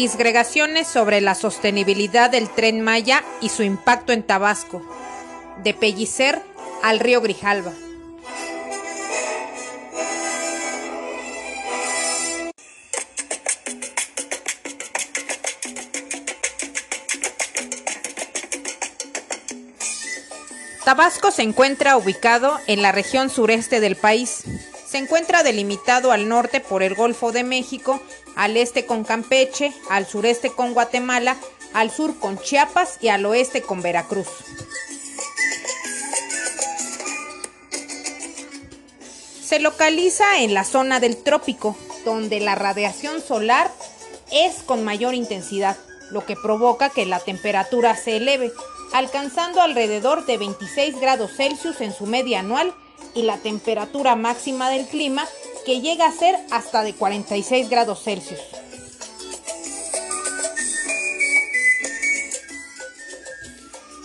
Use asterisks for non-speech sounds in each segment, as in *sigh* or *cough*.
Disgregaciones sobre la sostenibilidad del tren Maya y su impacto en Tabasco. De Pellicer al río Grijalva. Tabasco se encuentra ubicado en la región sureste del país. Se encuentra delimitado al norte por el Golfo de México, al este con Campeche, al sureste con Guatemala, al sur con Chiapas y al oeste con Veracruz. Se localiza en la zona del trópico, donde la radiación solar es con mayor intensidad, lo que provoca que la temperatura se eleve, alcanzando alrededor de 26 grados Celsius en su media anual y la temperatura máxima del clima que llega a ser hasta de 46 grados Celsius.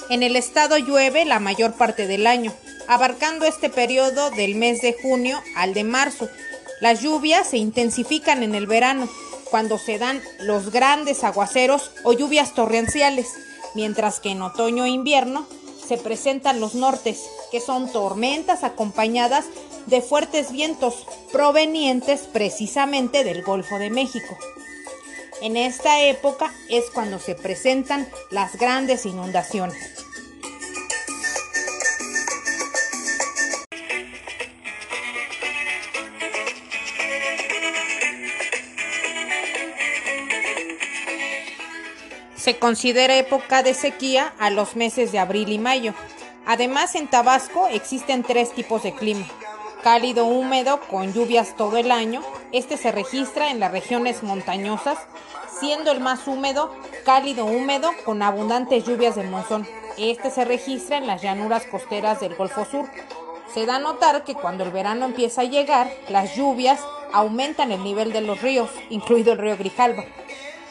En el estado llueve la mayor parte del año, abarcando este periodo del mes de junio al de marzo. Las lluvias se intensifican en el verano, cuando se dan los grandes aguaceros o lluvias torrenciales, mientras que en otoño e invierno se presentan los nortes, que son tormentas acompañadas de fuertes vientos provenientes precisamente del Golfo de México. En esta época es cuando se presentan las grandes inundaciones. Se considera época de sequía a los meses de abril y mayo. Además, en Tabasco existen tres tipos de clima. Cálido húmedo con lluvias todo el año. Este se registra en las regiones montañosas, siendo el más húmedo cálido húmedo con abundantes lluvias de monzón. Este se registra en las llanuras costeras del Golfo Sur. Se da a notar que cuando el verano empieza a llegar, las lluvias aumentan el nivel de los ríos, incluido el río Grijalva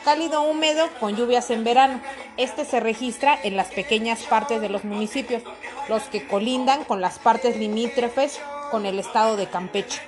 cálido húmedo con lluvias en verano. Este se registra en las pequeñas partes de los municipios, los que colindan con las partes limítrofes con el estado de Campeche.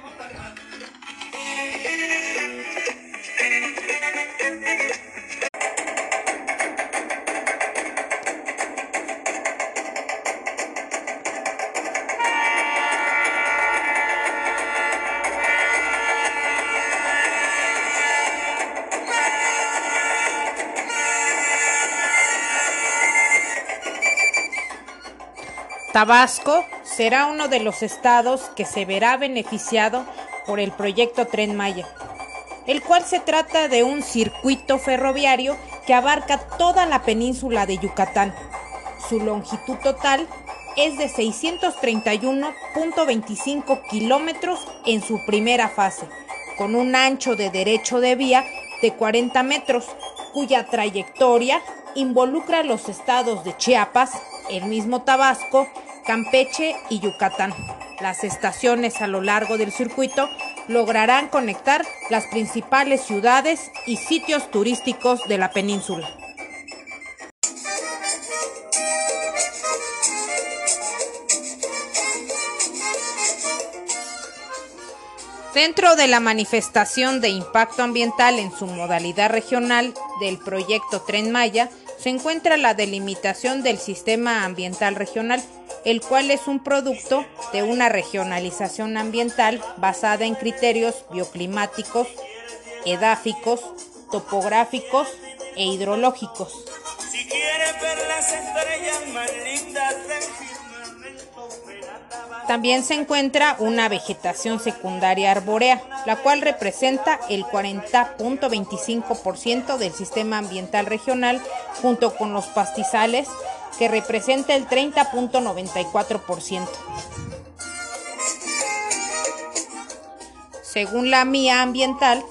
Tabasco será uno de los estados que se verá beneficiado por el proyecto Tren Maya, el cual se trata de un circuito ferroviario que abarca toda la península de Yucatán. Su longitud total es de 631.25 kilómetros en su primera fase, con un ancho de derecho de vía de 40 metros, cuya trayectoria involucra los estados de Chiapas, el mismo Tabasco, Campeche y Yucatán. Las estaciones a lo largo del circuito lograrán conectar las principales ciudades y sitios turísticos de la península. Dentro de la manifestación de impacto ambiental en su modalidad regional del proyecto Tren Maya, se encuentra la delimitación del sistema ambiental regional, el cual es un producto de una regionalización ambiental basada en criterios bioclimáticos, edáficos, topográficos e hidrológicos. Si también se encuentra una vegetación secundaria arbórea, la cual representa el 40.25% del sistema ambiental regional, junto con los pastizales, que representa el 30.94%. Según la MIA ambiental,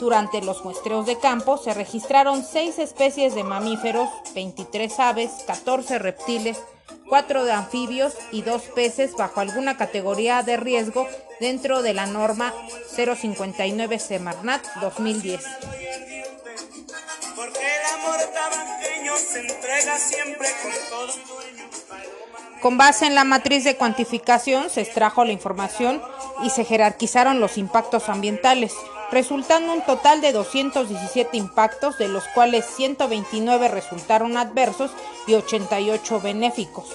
durante los muestreos de campo se registraron 6 especies de mamíferos, 23 aves, 14 reptiles, cuatro de anfibios y dos peces bajo alguna categoría de riesgo dentro de la norma 059 Semarnat 2010. Con base en la matriz de cuantificación se extrajo la información y se jerarquizaron los impactos ambientales, resultando un total de 217 impactos, de los cuales 129 resultaron adversos y 88 benéficos.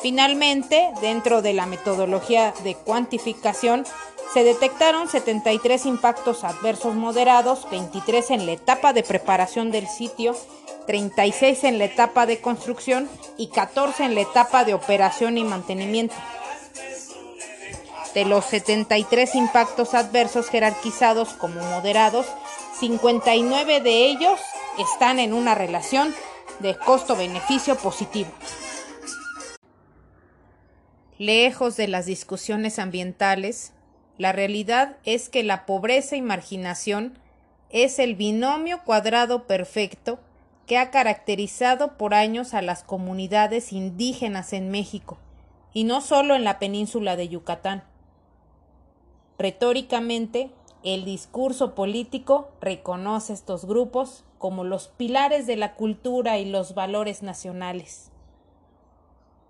Finalmente, dentro de la metodología de cuantificación, se detectaron 73 impactos adversos moderados, 23 en la etapa de preparación del sitio, 36 en la etapa de construcción y 14 en la etapa de operación y mantenimiento. De los 73 impactos adversos jerarquizados como moderados, 59 de ellos están en una relación de costo-beneficio positivo. Lejos de las discusiones ambientales, la realidad es que la pobreza y marginación es el binomio cuadrado perfecto que ha caracterizado por años a las comunidades indígenas en México, y no solo en la península de Yucatán. Retóricamente, el discurso político reconoce estos grupos como los pilares de la cultura y los valores nacionales.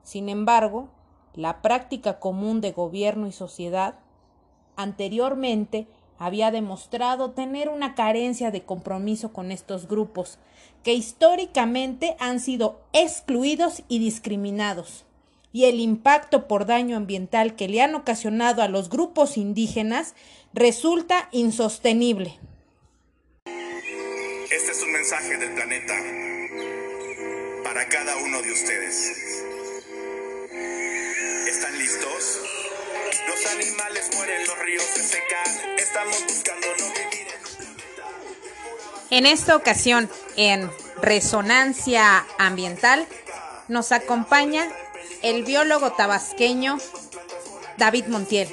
Sin embargo, la práctica común de gobierno y sociedad anteriormente había demostrado tener una carencia de compromiso con estos grupos, que históricamente han sido excluidos y discriminados, y el impacto por daño ambiental que le han ocasionado a los grupos indígenas resulta insostenible. Este es un mensaje del planeta para cada uno de ustedes. ¿Están listos? Los animales mueren, los ríos se secan. Estamos buscando no vivir en En esta ocasión, en Resonancia Ambiental, nos acompaña el biólogo tabasqueño David Montiel.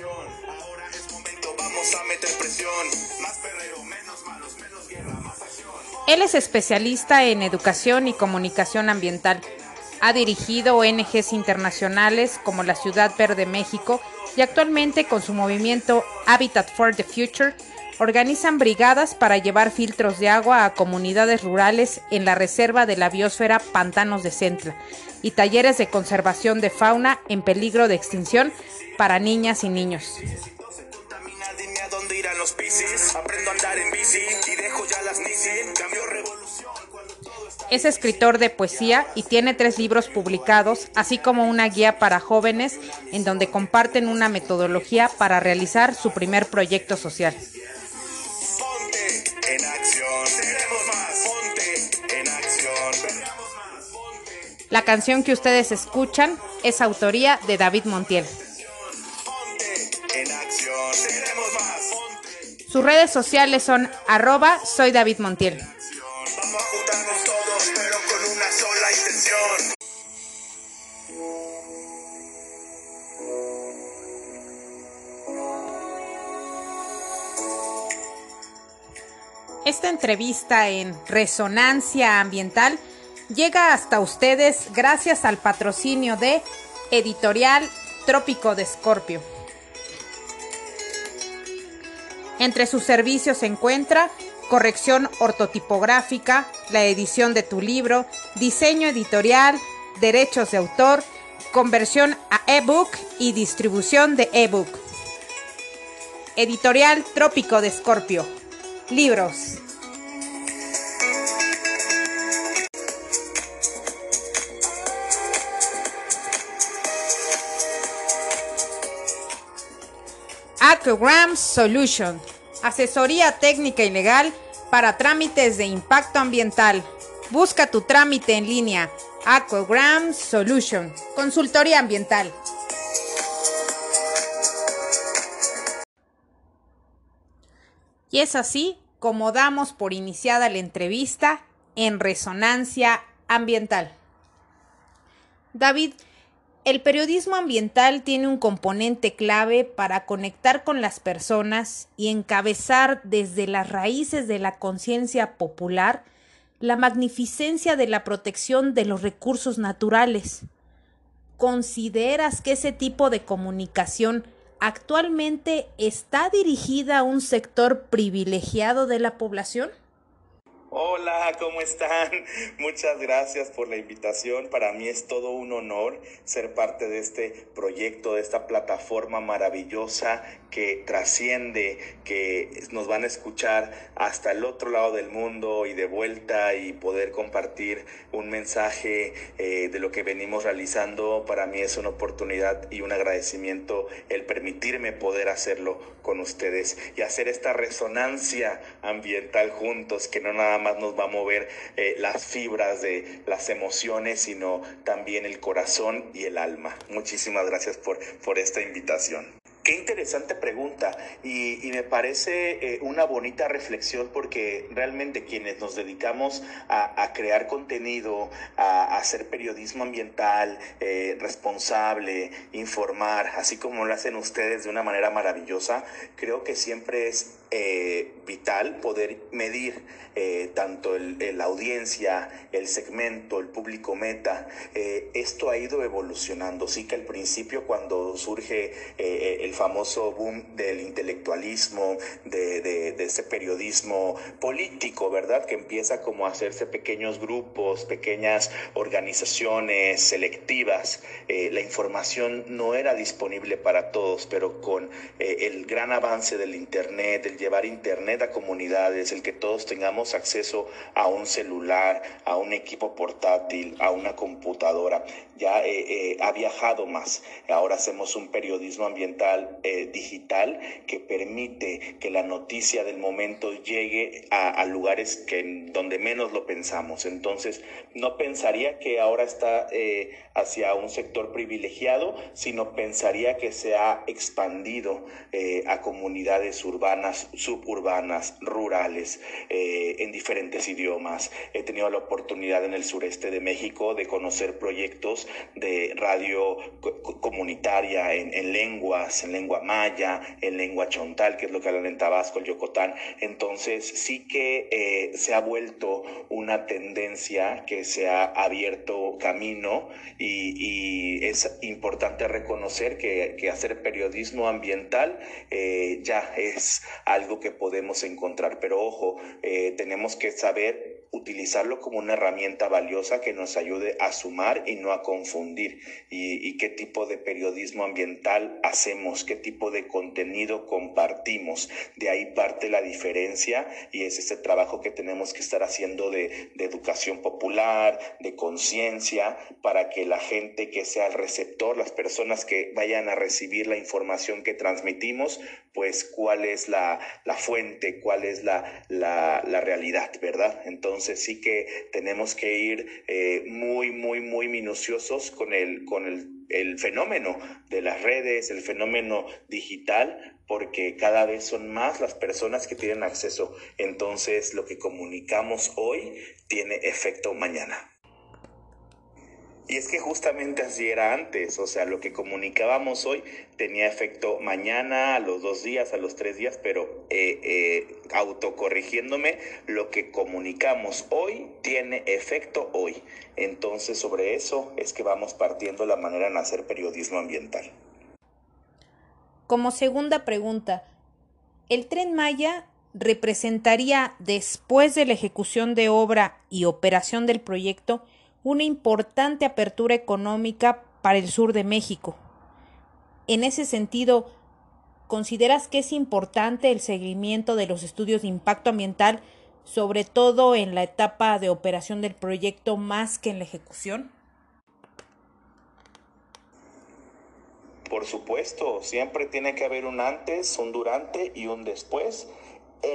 Él es especialista en educación y comunicación ambiental ha dirigido ONGs internacionales como la Ciudad Verde México y actualmente con su movimiento Habitat for the Future organizan brigadas para llevar filtros de agua a comunidades rurales en la reserva de la biosfera Pantanos de Centla y talleres de conservación de fauna en peligro de extinción para niñas y niños. Es escritor de poesía y tiene tres libros publicados, así como una guía para jóvenes en donde comparten una metodología para realizar su primer proyecto social. La canción que ustedes escuchan es autoría de David Montiel. Sus redes sociales son arroba soy David Montiel. Esta entrevista en Resonancia Ambiental llega hasta ustedes gracias al patrocinio de Editorial Trópico de Escorpio. Entre sus servicios se encuentra corrección ortotipográfica, la edición de tu libro, diseño editorial, derechos de autor, conversión a ebook y distribución de ebook. Editorial Trópico de Escorpio. Libros. Aquagram Solution. Asesoría técnica y legal para trámites de impacto ambiental. Busca tu trámite en línea. Aquagram Solution. Consultoría ambiental. Y es así como damos por iniciada la entrevista en Resonancia Ambiental. David, el periodismo ambiental tiene un componente clave para conectar con las personas y encabezar desde las raíces de la conciencia popular la magnificencia de la protección de los recursos naturales. ¿Consideras que ese tipo de comunicación actualmente está dirigida a un sector privilegiado de la población? Hola, ¿cómo están? *laughs* Muchas gracias por la invitación. Para mí es todo un honor ser parte de este proyecto, de esta plataforma maravillosa que trasciende, que nos van a escuchar hasta el otro lado del mundo y de vuelta y poder compartir un mensaje eh, de lo que venimos realizando. Para mí es una oportunidad y un agradecimiento el permitirme poder hacerlo con ustedes y hacer esta resonancia ambiental juntos, que no nada más nos va a mover eh, las fibras de las emociones, sino también el corazón y el alma. Muchísimas gracias por, por esta invitación. Qué interesante pregunta y, me parece eh, una bonita reflexión porque realmente quienes nos dedicamos a, crear contenido, a, hacer periodismo ambiental eh, responsable, informar, así como lo hacen ustedes de una manera maravillosa, creo que siempre es eh, vital poder medir tanto la audiencia, el segmento, el público meta. esto ha ido evolucionando. Sí que al principio cuando surge el famoso boom del intelectualismo, de, ese periodismo político, ¿verdad? Que empieza como a hacerse pequeños grupos, pequeñas organizaciones selectivas. Eh, la información no era disponible para todos, pero con eh, el gran avance del Internet, el llevar Internet a comunidades, el que todos tengamos acceso a un celular, a un equipo portátil, a una computadora, ya eh, ha viajado más. Ahora hacemos un periodismo ambiental eh, digital que permite que la noticia del momento llegue a, lugares que donde menos lo pensamos. Entonces, no pensaría que ahora está eh, hacia un sector privilegiado, sino pensaría que se ha expandido eh, a comunidades urbanas, suburbanas, rurales, en diferentes idiomas. He tenido la oportunidad en el sureste de México de conocer proyectos de radio comunitaria en, en lenguas, en lengua maya, en lengua chontal, que es lo que hablan en Tabasco, el Yocotán. Entonces sí que eh, se ha vuelto una tendencia que se ha abierto camino y, es importante reconocer que, hacer periodismo ambiental eh, ya es algo que podemos encontrar. Pero ojo, eh, tenemos que saber utilizarlo como una herramienta valiosa que nos ayude a sumar y no a confundir. Y, qué tipo de periodismo ambiental hacemos, qué tipo de contenido compartimos. De ahí parte la diferencia y es ese trabajo que tenemos que estar haciendo de, de educación popular, de conciencia, para que la gente que sea el receptor, las personas que vayan a recibir la información que transmitimos, pues cuál es la, la fuente, cuál es la, la, realidad, ¿verdad? Entonces, sí que tenemos que ir eh, muy, muy, muy minuciosos con, el, con el, fenómeno de las redes, el fenómeno digital, porque cada vez son más las personas que tienen acceso. Entonces lo que comunicamos hoy tiene efecto mañana. Y es que justamente así era antes, o sea, lo que comunicábamos hoy tenía efecto mañana, a los dos días, a los tres días, pero eh, eh, autocorrigiéndome, lo que comunicamos hoy tiene efecto hoy. Entonces sobre eso es que vamos partiendo la manera en hacer periodismo ambiental. Como segunda pregunta, ¿el tren Maya representaría después de la ejecución de obra y operación del proyecto una importante apertura económica para el sur de México. En ese sentido, ¿consideras que es importante el seguimiento de los estudios de impacto ambiental, sobre todo en la etapa de operación del proyecto más que en la ejecución? Por supuesto, siempre tiene que haber un antes, un durante y un después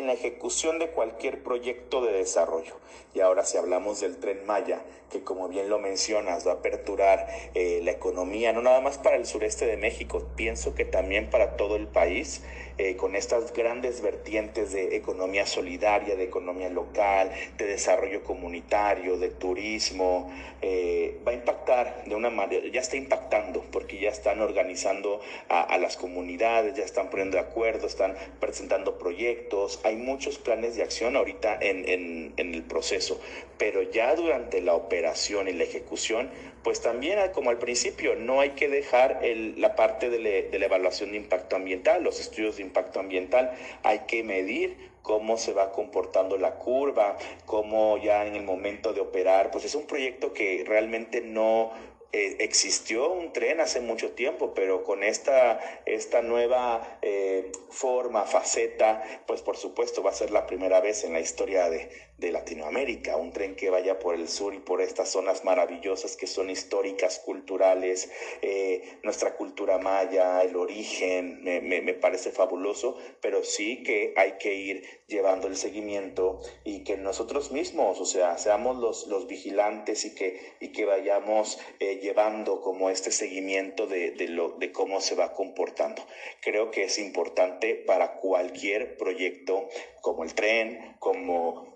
en la ejecución de cualquier proyecto de desarrollo. Y ahora si hablamos del tren Maya, que como bien lo mencionas, va a aperturar eh, la economía, no nada más para el sureste de México, pienso que también para todo el país, eh, con estas grandes vertientes de economía solidaria, de economía local, de desarrollo comunitario, de turismo, eh, va a impactar de una manera, ya está impactando, porque ya están organizando a, las comunidades, ya están poniendo de acuerdo, están presentando proyectos, hay muchos planes de acción ahorita en, el proceso, pero ya durante la operación y la ejecución, pues también como al principio, no hay que dejar la parte de la evaluación de impacto ambiental, los estudios de impacto ambiental, hay que medir cómo se va comportando la curva, cómo ya en el momento de operar, pues es un proyecto que realmente no, eh, existió un tren hace mucho tiempo, pero con esta, esta nueva eh, forma, faceta, pues por supuesto va a ser la primera vez en la historia de, de, Latinoamérica, un tren que vaya por el sur y por estas zonas maravillosas que son históricas, culturales, eh, nuestra cultura maya, el origen, me, parece fabuloso, pero sí que hay que ir llevando el seguimiento y que nosotros mismos, o sea, seamos los, los vigilantes y que, y que vayamos eh, llevando como este seguimiento de, lo, de cómo se va comportando. Creo que es importante para cualquier proyecto como el tren, como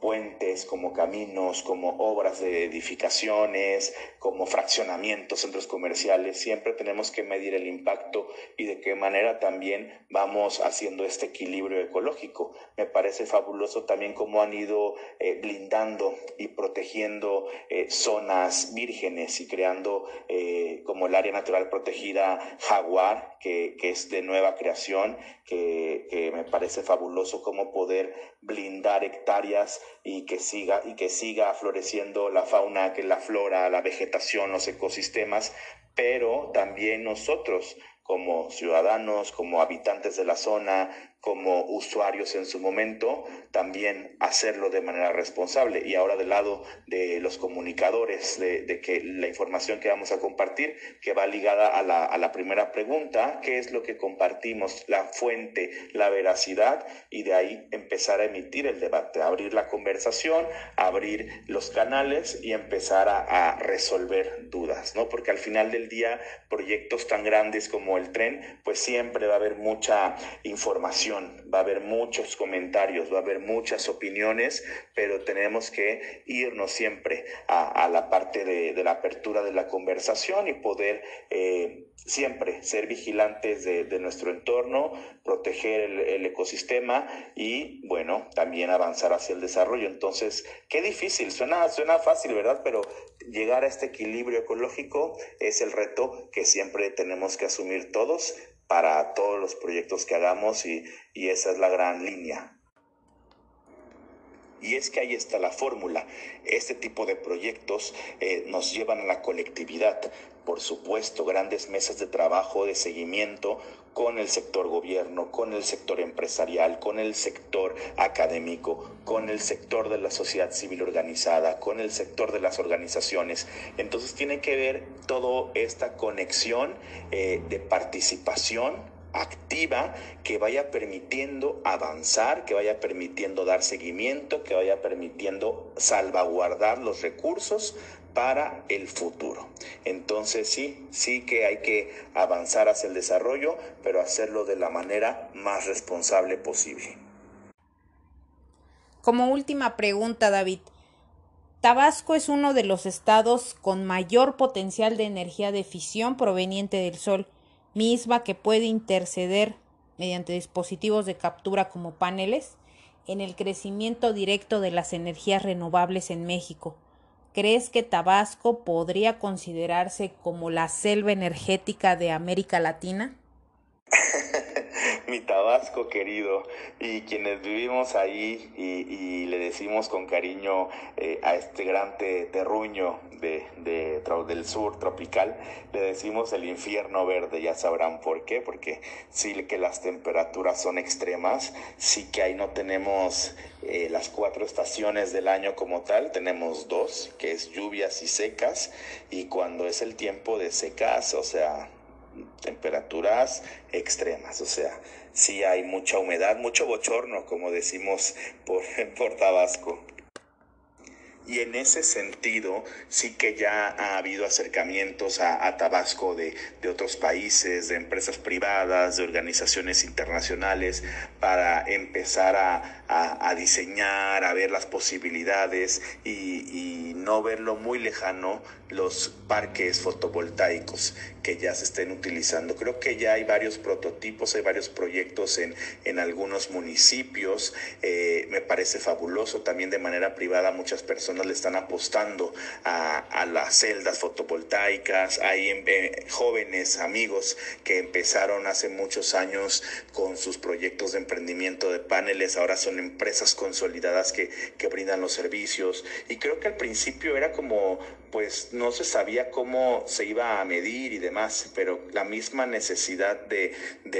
como caminos, como obras de edificaciones, como fraccionamientos, centros comerciales. Siempre tenemos que medir el impacto y de qué manera también vamos haciendo este equilibrio ecológico. Me parece fabuloso también cómo han ido eh, blindando y protegiendo eh, zonas vírgenes y creando eh, como el área natural protegida Jaguar, que, que es de nueva creación, que me parece fabuloso cómo poder blindar hectáreas y que siga y que siga floreciendo la fauna, que la flora, la vegetación, los ecosistemas, pero también nosotros como ciudadanos, como habitantes de la zona, como usuarios en su momento, también hacerlo de manera responsable. Y ahora del lado de los comunicadores, de, que la información que vamos a compartir, que va ligada a la, primera pregunta, ¿qué es lo que compartimos? La fuente, la veracidad, y de ahí empezar a emitir el debate, abrir la conversación, abrir los canales y empezar a resolver dudas, ¿no? Porque al final del día, proyectos tan grandes como el tren, pues siempre va a haber mucha información va a haber muchos comentarios, va a haber muchas opiniones, pero tenemos que irnos siempre a, la parte de, la apertura de la conversación y poder eh, siempre ser vigilantes de, de, nuestro entorno, proteger el, el, ecosistema y, bueno, también avanzar hacia el desarrollo. Entonces, qué difícil, suena, suena fácil, ¿verdad? Pero llegar a este equilibrio ecológico es el reto que siempre tenemos que asumir todos para todos los proyectos que hagamos y, y esa es la gran línea. Y es que ahí está la fórmula. Este tipo de proyectos eh, nos llevan a la colectividad. Por supuesto, grandes mesas de trabajo, de seguimiento con el sector gobierno, con el sector empresarial, con el sector académico, con el sector de la sociedad civil organizada, con el sector de las organizaciones. Entonces tiene que ver toda esta conexión eh, de participación activa que vaya permitiendo avanzar, que vaya permitiendo dar seguimiento, que vaya permitiendo salvaguardar los recursos para el futuro. Entonces sí, sí que hay que avanzar hacia el desarrollo, pero hacerlo de la manera más responsable posible. Como última pregunta, David, Tabasco es uno de los estados con mayor potencial de energía de fisión proveniente del sol misma que puede interceder mediante dispositivos de captura como paneles en el crecimiento directo de las energías renovables en México. ¿Crees que Tabasco podría considerarse como la selva energética de América Latina? *laughs* *laughs* mi Tabasco querido y quienes vivimos ahí y, le decimos con cariño eh, a este gran te, terruño de, del sur tropical, le decimos el infierno verde, ya sabrán por qué, porque sí que las temperaturas son extremas, sí que ahí no tenemos eh, las cuatro estaciones del año como tal, tenemos dos, que es lluvias y secas, y cuando es el tiempo de secas, o sea, temperaturas extremas, o sea, sí hay mucha humedad, mucho bochorno, como decimos por, *laughs* por Tabasco. Y en ese sentido, sí que ya ha habido acercamientos a, Tabasco de, otros países, de empresas privadas, de organizaciones internacionales, para empezar a, diseñar, a ver las posibilidades y, no verlo muy lejano los parques fotovoltaicos que ya se estén utilizando. Creo que ya hay varios prototipos, hay varios proyectos en, en algunos municipios. Eh, me parece fabuloso. También de manera privada muchas personas le están apostando a, a las celdas fotovoltaicas. Hay eh, jóvenes amigos que empezaron hace muchos años con sus proyectos de emprendimiento de paneles. Ahora son empresas consolidadas que, que brindan los servicios. Y creo que al principio era como, pues no se sabía cómo se iba a medir y demás, pero la misma necesidad de,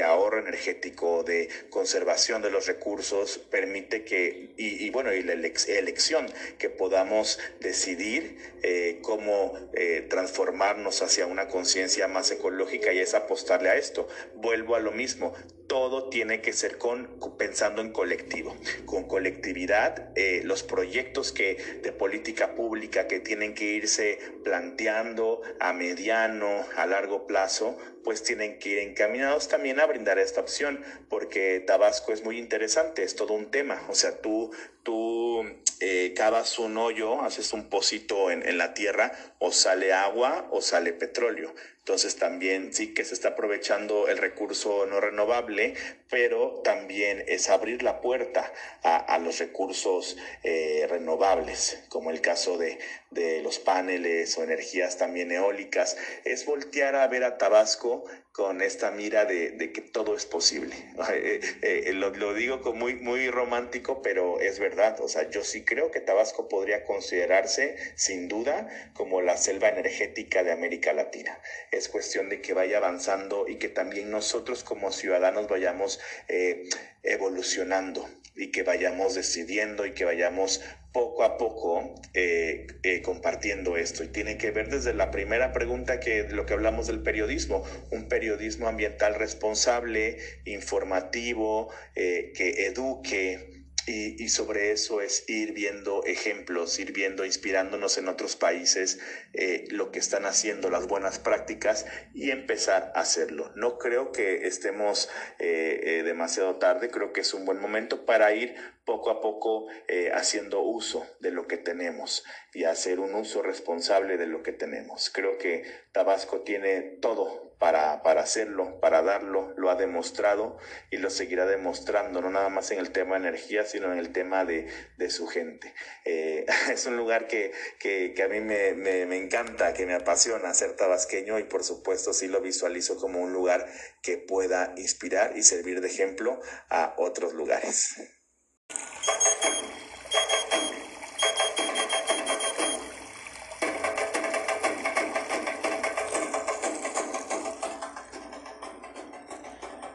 ahorro energético, de conservación de los recursos, permite que, y, bueno, y la elección, que podamos decidir eh, cómo eh, transformarnos hacia una conciencia más ecológica y es apostarle a esto. Vuelvo a lo mismo, todo tiene que ser con, pensando en colectivo, con colectividad, eh, los proyectos que, de política pública que tienen que irse planteando a mediano, a largo plazo, pues tienen que ir encaminados también a brindar esta opción, porque Tabasco es muy interesante, es todo un tema, o sea, tú, tú eh, cavas un hoyo, haces un pocito en, en la tierra, o sale agua o sale petróleo. Entonces también sí que se está aprovechando el recurso no renovable, pero también es abrir la puerta a, los recursos eh, renovables, como el caso de, de los paneles o energías también eólicas. Es voltear a ver a Tabasco con esta mira de, que todo es posible. *laughs* Eh, eh, lo, digo como muy, muy romántico, pero es verdad. O sea, yo sí creo que Tabasco podría considerarse, sin duda, como la selva energética de América Latina. Es cuestión de que vaya avanzando y que también nosotros como ciudadanos vayamos eh, evolucionando y que vayamos decidiendo y que vayamos poco a poco eh, eh, compartiendo esto. Y tiene que ver desde la primera pregunta que lo que hablamos del periodismo, un periodismo ambiental responsable, informativo, eh, que eduque, y, sobre eso es ir viendo ejemplos, ir viendo, inspirándonos en otros países eh, lo que están haciendo, las buenas prácticas y empezar a hacerlo. No creo que estemos eh, eh, demasiado tarde, creo que es un buen momento para ir poco a poco haciendo uso de lo que tenemos y hacer un uso responsable de lo que tenemos. Creo que Tabasco tiene todo para, para hacerlo, para darlo, lo ha demostrado y lo seguirá demostrando, no nada más en el tema de energía, sino en el tema de, de su gente. Eh, *laughs* es un lugar que, que, a mí me, me, encanta, que me apasiona ser tabasqueño y por supuesto sí lo visualizo como un lugar que pueda inspirar y servir de ejemplo a otros lugares.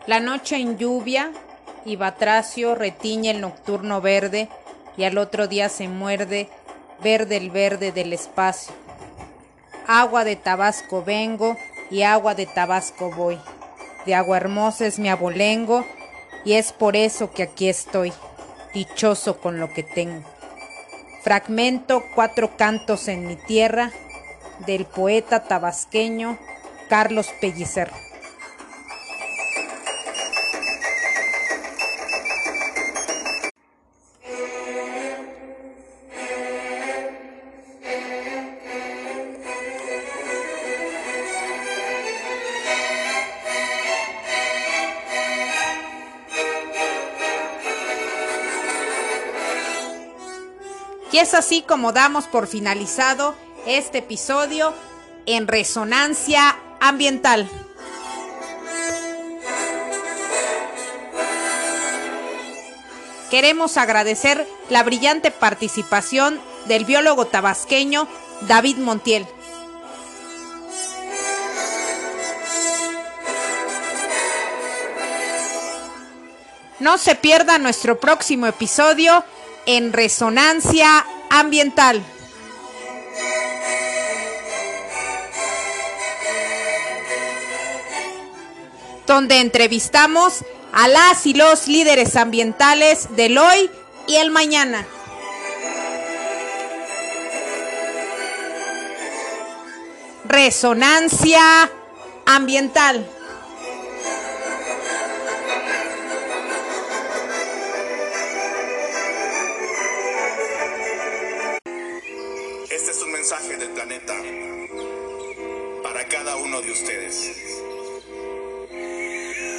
La noche en lluvia y Batracio retiñe el nocturno verde y al otro día se muerde verde el verde del espacio. Agua de Tabasco vengo y agua de Tabasco voy. De agua hermosa es mi abolengo y es por eso que aquí estoy, dichoso con lo que tengo. Fragmento cuatro cantos en mi tierra del poeta tabasqueño Carlos Pellicer. Es así como damos por finalizado este episodio en Resonancia Ambiental. Queremos agradecer la brillante participación del biólogo tabasqueño David Montiel. No se pierda nuestro próximo episodio en resonancia ambiental. donde entrevistamos a las y los líderes ambientales del hoy y el mañana. Resonancia ambiental. Del planeta para cada uno de ustedes.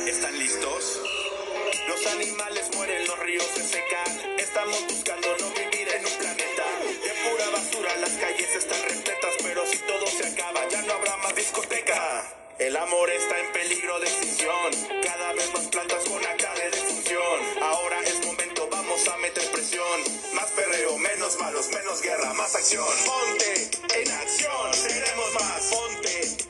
¿Están listos? Los animales mueren, los ríos se secan. Estamos buscando no vivir en un planeta de pura basura. Las calles están repletas, pero si todo se acaba, ya no habrá más discoteca. El amor está en peligro de extinción. Cada vez más plantas con acta de defunción. Ahora es momento, vamos a meter presión. Más perreo, menos malos, menos guerra, más acción. Ponte en acción, seremos más. Ponte